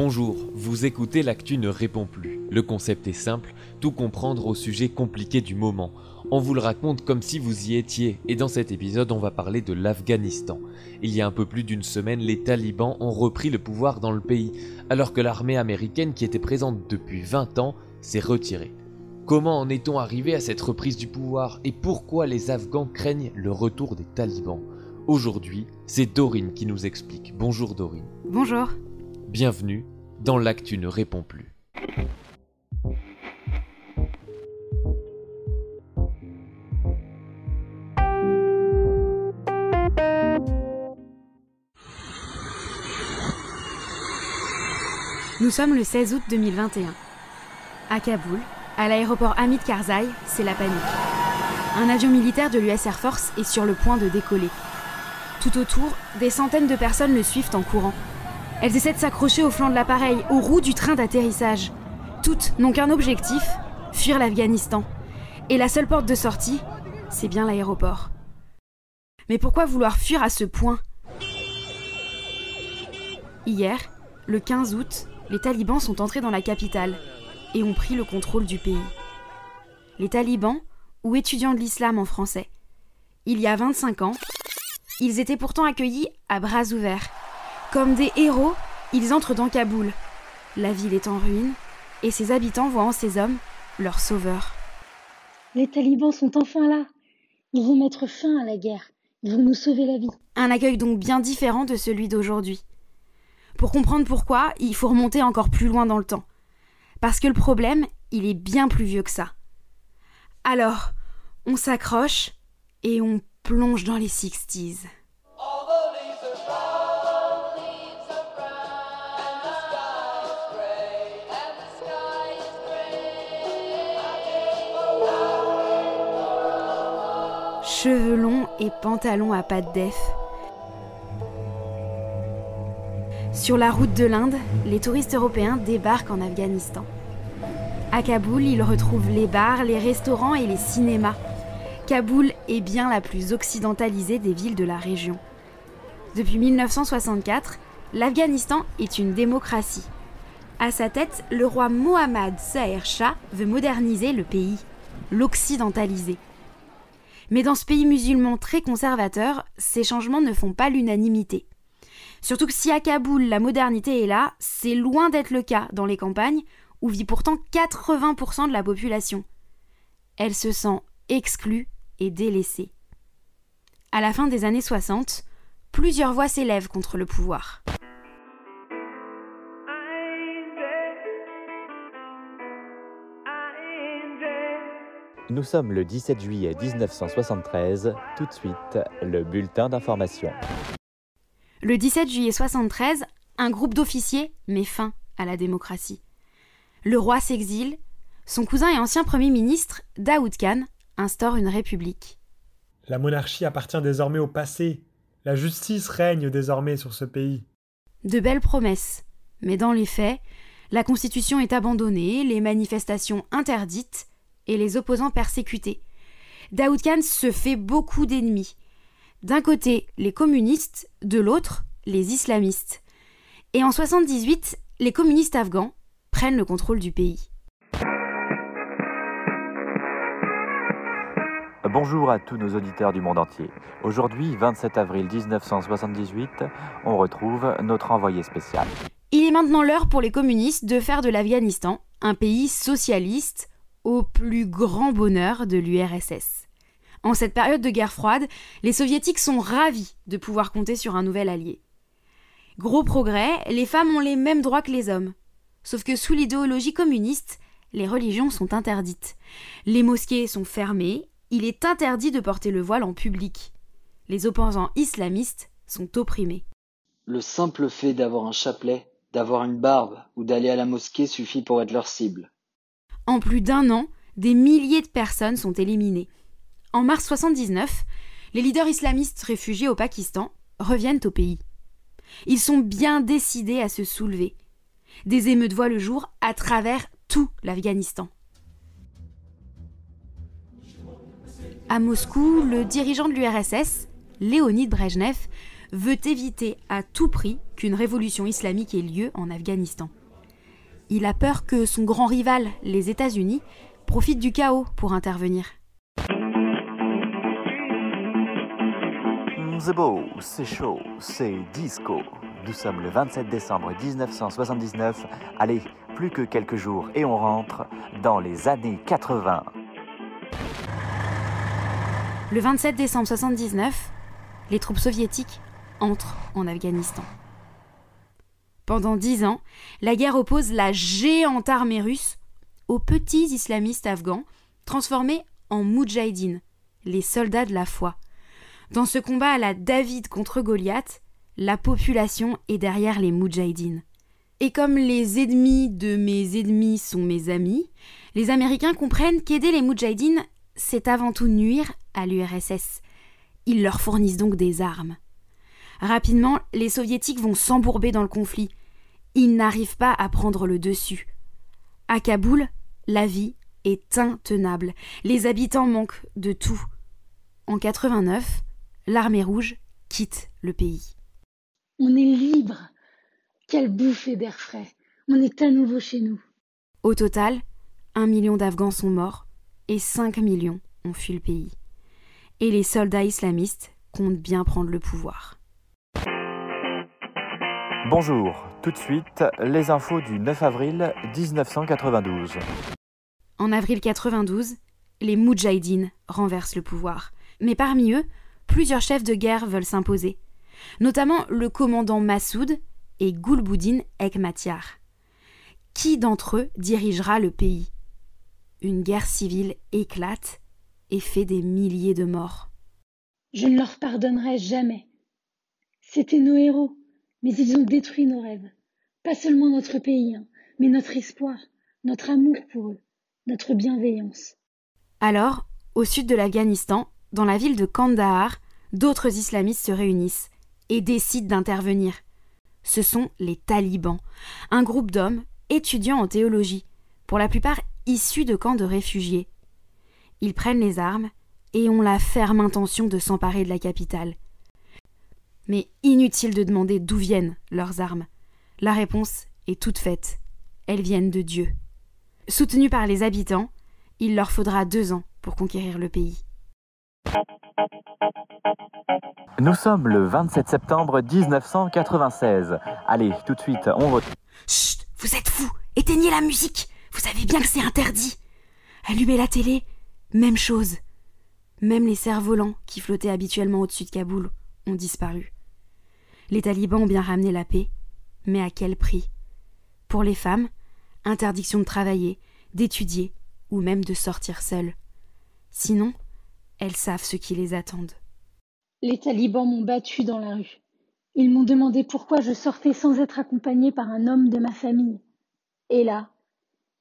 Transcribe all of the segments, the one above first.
Bonjour, vous écoutez L'actu ne répond plus. Le concept est simple, tout comprendre au sujet compliqué du moment. On vous le raconte comme si vous y étiez, et dans cet épisode on va parler de l'Afghanistan. Il y a un peu plus d'une semaine, les talibans ont repris le pouvoir dans le pays, alors que l'armée américaine qui était présente depuis 20 ans s'est retirée. Comment en est-on arrivé à cette reprise du pouvoir et pourquoi les Afghans craignent le retour des talibans? Aujourd'hui, c'est Dorine qui nous explique. Bonjour Dorine. Bonjour. Bienvenue dans L'actu ne répond plus. Nous sommes le 16 août 2021. À Kaboul, à l'aéroport Hamid Karzai, c'est la panique. Un avion militaire de l'US Air Force est sur le point de décoller. Tout autour, des centaines de personnes le suivent en courant. Elles essaient de s'accrocher au flanc de l'appareil, aux roues du train d'atterrissage. Toutes n'ont qu'un objectif, fuir l'Afghanistan. Et la seule porte de sortie, c'est bien l'aéroport. Mais pourquoi vouloir fuir à ce point? Hier, le 15 août, les talibans sont entrés dans la capitale et ont pris le contrôle du pays. Les talibans, ou étudiants de l'islam en français. Il y a 25 ans, ils étaient pourtant accueillis à bras ouverts comme des héros, ils entrent dans Kaboul. La ville est en ruine, et ses habitants voient en ces hommes leurs sauveurs. Les talibans sont enfin là. Ils vont mettre fin à la guerre. Ils vont nous sauver la vie. Un accueil donc bien différent de celui d'aujourd'hui. Pour comprendre pourquoi, il faut remonter encore plus loin dans le temps. Parce que le problème, il est bien plus vieux que ça. Alors, on s'accroche et on plonge dans les 60s. Cheveux longs et pantalons à pattes d'EF. Sur la route de l'Inde, les touristes européens débarquent en Afghanistan. À Kaboul, ils retrouvent les bars, les restaurants et les cinémas. Kaboul est bien la plus occidentalisée des villes de la région. Depuis 1964, l'Afghanistan est une démocratie. À sa tête, le roi Mohammad Saher Shah veut moderniser le pays, l'occidentaliser. Mais dans ce pays musulman très conservateur, ces changements ne font pas l'unanimité. Surtout que si à Kaboul la modernité est là, c'est loin d'être le cas dans les campagnes, où vit pourtant 80% de la population. Elle se sent exclue et délaissée. À la fin des années 60, plusieurs voix s'élèvent contre le pouvoir. Nous sommes le 17 juillet 1973, tout de suite, le bulletin d'information. Le 17 juillet 73, un groupe d'officiers met fin à la démocratie. Le roi s'exile, son cousin et ancien Premier ministre, Daoud Khan, instaure une république. La monarchie appartient désormais au passé. La justice règne désormais sur ce pays. De belles promesses. Mais dans les faits, la constitution est abandonnée, les manifestations interdites, et les opposants persécutés. Daoud Khan se fait beaucoup d'ennemis. D'un côté, les communistes, de l'autre, les islamistes. Et en 78, les communistes afghans prennent le contrôle du pays. Bonjour à tous nos auditeurs du monde entier. Aujourd'hui, 27 avril 1978, on retrouve notre envoyé spécial. Il est maintenant l'heure pour les communistes de faire de l'Afghanistan un pays socialiste, au plus grand bonheur de l'URSS. En cette période de guerre froide, les soviétiques sont ravis de pouvoir compter sur un nouvel allié. Gros progrès, les femmes ont les mêmes droits que les hommes. Sauf que sous l'idéologie communiste, les religions sont interdites. Les mosquées sont fermées, il est interdit de porter le voile en public. Les opposants islamistes sont opprimés. Le simple fait d'avoir un chapelet, d'avoir une barbe ou d'aller à la mosquée suffit pour être leur cible. En plus d'un an, des milliers de personnes sont éliminées. En mars 79, les leaders islamistes réfugiés au Pakistan reviennent au pays. Ils sont bien décidés à se soulever. Des émeutes voient le jour à travers tout l'Afghanistan. À Moscou, le dirigeant de l'URSS, Léonid Brejnev, veut éviter à tout prix qu'une révolution islamique ait lieu en Afghanistan. Il a peur que son grand rival, les États-Unis, profite du chaos pour intervenir. C'est beau, c'est chaud, c'est disco. Nous sommes le 27 décembre 1979. Allez, plus que quelques jours et on rentre dans les années 80. Le 27 décembre 1979, les troupes soviétiques entrent en Afghanistan. Pendant dix ans, la guerre oppose la géante armée russe aux petits islamistes afghans transformés en moudjahidines, les soldats de la foi. Dans ce combat à la David contre Goliath, la population est derrière les moudjahidines. Et comme les ennemis de mes ennemis sont mes amis, les Américains comprennent qu'aider les moudjahidines, c'est avant tout nuire à l'URSS. Ils leur fournissent donc des armes. Rapidement, les soviétiques vont s'embourber dans le conflit. Ils n'arrivent pas à prendre le dessus. À Kaboul, la vie est intenable. Les habitants manquent de tout. En 89, l'armée rouge quitte le pays. On est libre. Quelle bouffée d'air frais. On est à nouveau chez nous. Au total, un million d'Afghans sont morts et 5 millions ont fui le pays. Et les soldats islamistes comptent bien prendre le pouvoir. Bonjour, tout de suite, les infos du 9 avril 1992. En avril 92, les Moudjahidines renversent le pouvoir. Mais parmi eux, plusieurs chefs de guerre veulent s'imposer, notamment le commandant Massoud et Gulbuddin Ekmatyar. Qui d'entre eux dirigera le pays? Une guerre civile éclate et fait des milliers de morts. Je ne leur pardonnerai jamais. C'étaient nos héros, mais ils ont détruit nos rêves. Pas seulement notre pays, hein, mais notre espoir, notre amour pour eux, notre bienveillance. Alors, au sud de l'Afghanistan, dans la ville de Kandahar, d'autres islamistes se réunissent et décident d'intervenir. Ce sont les talibans, un groupe d'hommes étudiants en théologie, pour la plupart issus de camps de réfugiés. Ils prennent les armes et ont la ferme intention de s'emparer de la capitale. Mais inutile de demander d'où viennent leurs armes. La réponse est toute faite. Elles viennent de Dieu. Soutenus par les habitants, il leur faudra deux ans pour conquérir le pays. Nous sommes le 27 septembre 1996. Allez, tout de suite, on vote. Chut Vous êtes fous Éteignez la musique Vous savez bien que c'est interdit Allumez la télé Même chose. Même les cerfs-volants qui flottaient habituellement au-dessus de Kaboul ont disparu. Les talibans ont bien ramené la paix, mais à quel prix? Pour les femmes, interdiction de travailler, d'étudier ou même de sortir seules. Sinon, elles savent ce qui les attendent. Les talibans m'ont battu dans la rue. Ils m'ont demandé pourquoi je sortais sans être accompagnée par un homme de ma famille. Et là,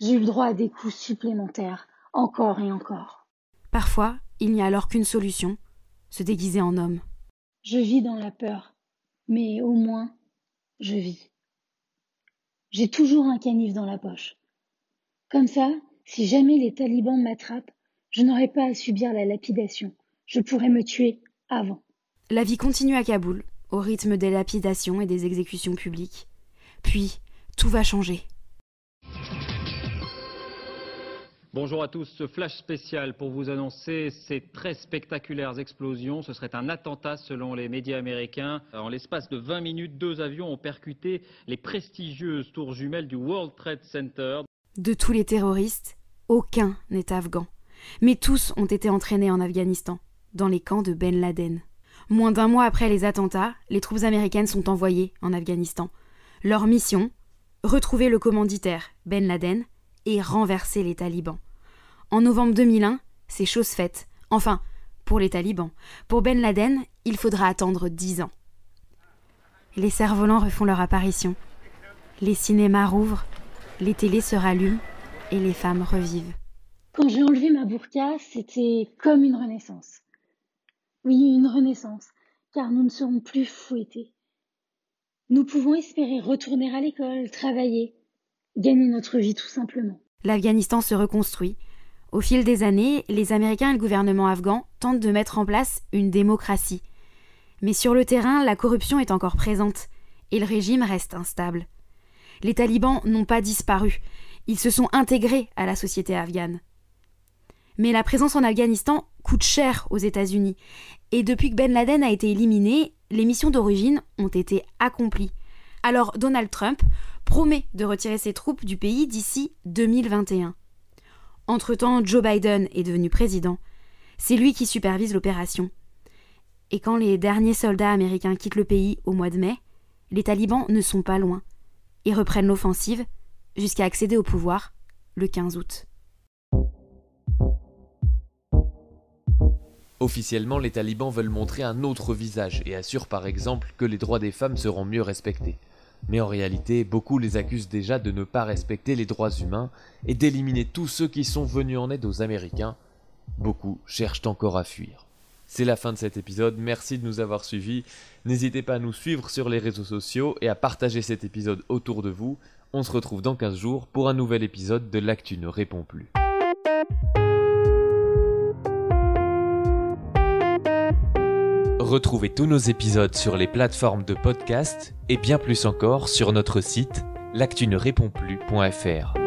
j'ai eu le droit à des coups supplémentaires, encore et encore. Parfois, il n'y a alors qu'une solution se déguiser en homme. Je vis dans la peur, mais au moins, je vis. J'ai toujours un canif dans la poche. Comme ça, si jamais les talibans m'attrapent, je n'aurai pas à subir la lapidation. Je pourrais me tuer avant. La vie continue à Kaboul, au rythme des lapidations et des exécutions publiques. Puis, tout va changer. Bonjour à tous, ce flash spécial pour vous annoncer ces très spectaculaires explosions. Ce serait un attentat selon les médias américains. En l'espace de 20 minutes, deux avions ont percuté les prestigieuses tours jumelles du World Trade Center. De tous les terroristes, aucun n'est afghan. Mais tous ont été entraînés en Afghanistan, dans les camps de Ben Laden. Moins d'un mois après les attentats, les troupes américaines sont envoyées en Afghanistan. Leur mission retrouver le commanditaire, Ben Laden, et renverser les talibans. En novembre 2001, c'est chose faite. Enfin, pour les talibans. Pour Ben Laden, il faudra attendre dix ans. Les cerfs-volants refont leur apparition. Les cinémas rouvrent, les télés se rallument et les femmes revivent. Quand j'ai enlevé ma burqa, c'était comme une renaissance. Oui, une renaissance, car nous ne serons plus fouettés. Nous pouvons espérer retourner à l'école, travailler, gagner notre vie tout simplement. L'Afghanistan se reconstruit. Au fil des années, les Américains et le gouvernement afghan tentent de mettre en place une démocratie. Mais sur le terrain, la corruption est encore présente et le régime reste instable. Les talibans n'ont pas disparu, ils se sont intégrés à la société afghane. Mais la présence en Afghanistan coûte cher aux États-Unis, et depuis que Ben Laden a été éliminé, les missions d'origine ont été accomplies. Alors Donald Trump promet de retirer ses troupes du pays d'ici 2021. Entre-temps, Joe Biden est devenu président. C'est lui qui supervise l'opération. Et quand les derniers soldats américains quittent le pays au mois de mai, les talibans ne sont pas loin et reprennent l'offensive jusqu'à accéder au pouvoir le 15 août. Officiellement, les talibans veulent montrer un autre visage et assurent par exemple que les droits des femmes seront mieux respectés. Mais en réalité, beaucoup les accusent déjà de ne pas respecter les droits humains et d'éliminer tous ceux qui sont venus en aide aux Américains. Beaucoup cherchent encore à fuir. C'est la fin de cet épisode, merci de nous avoir suivis. N'hésitez pas à nous suivre sur les réseaux sociaux et à partager cet épisode autour de vous. On se retrouve dans 15 jours pour un nouvel épisode de L'actu ne répond plus. Retrouvez tous nos épisodes sur les plateformes de podcast et bien plus encore sur notre site l'actu plus.fr.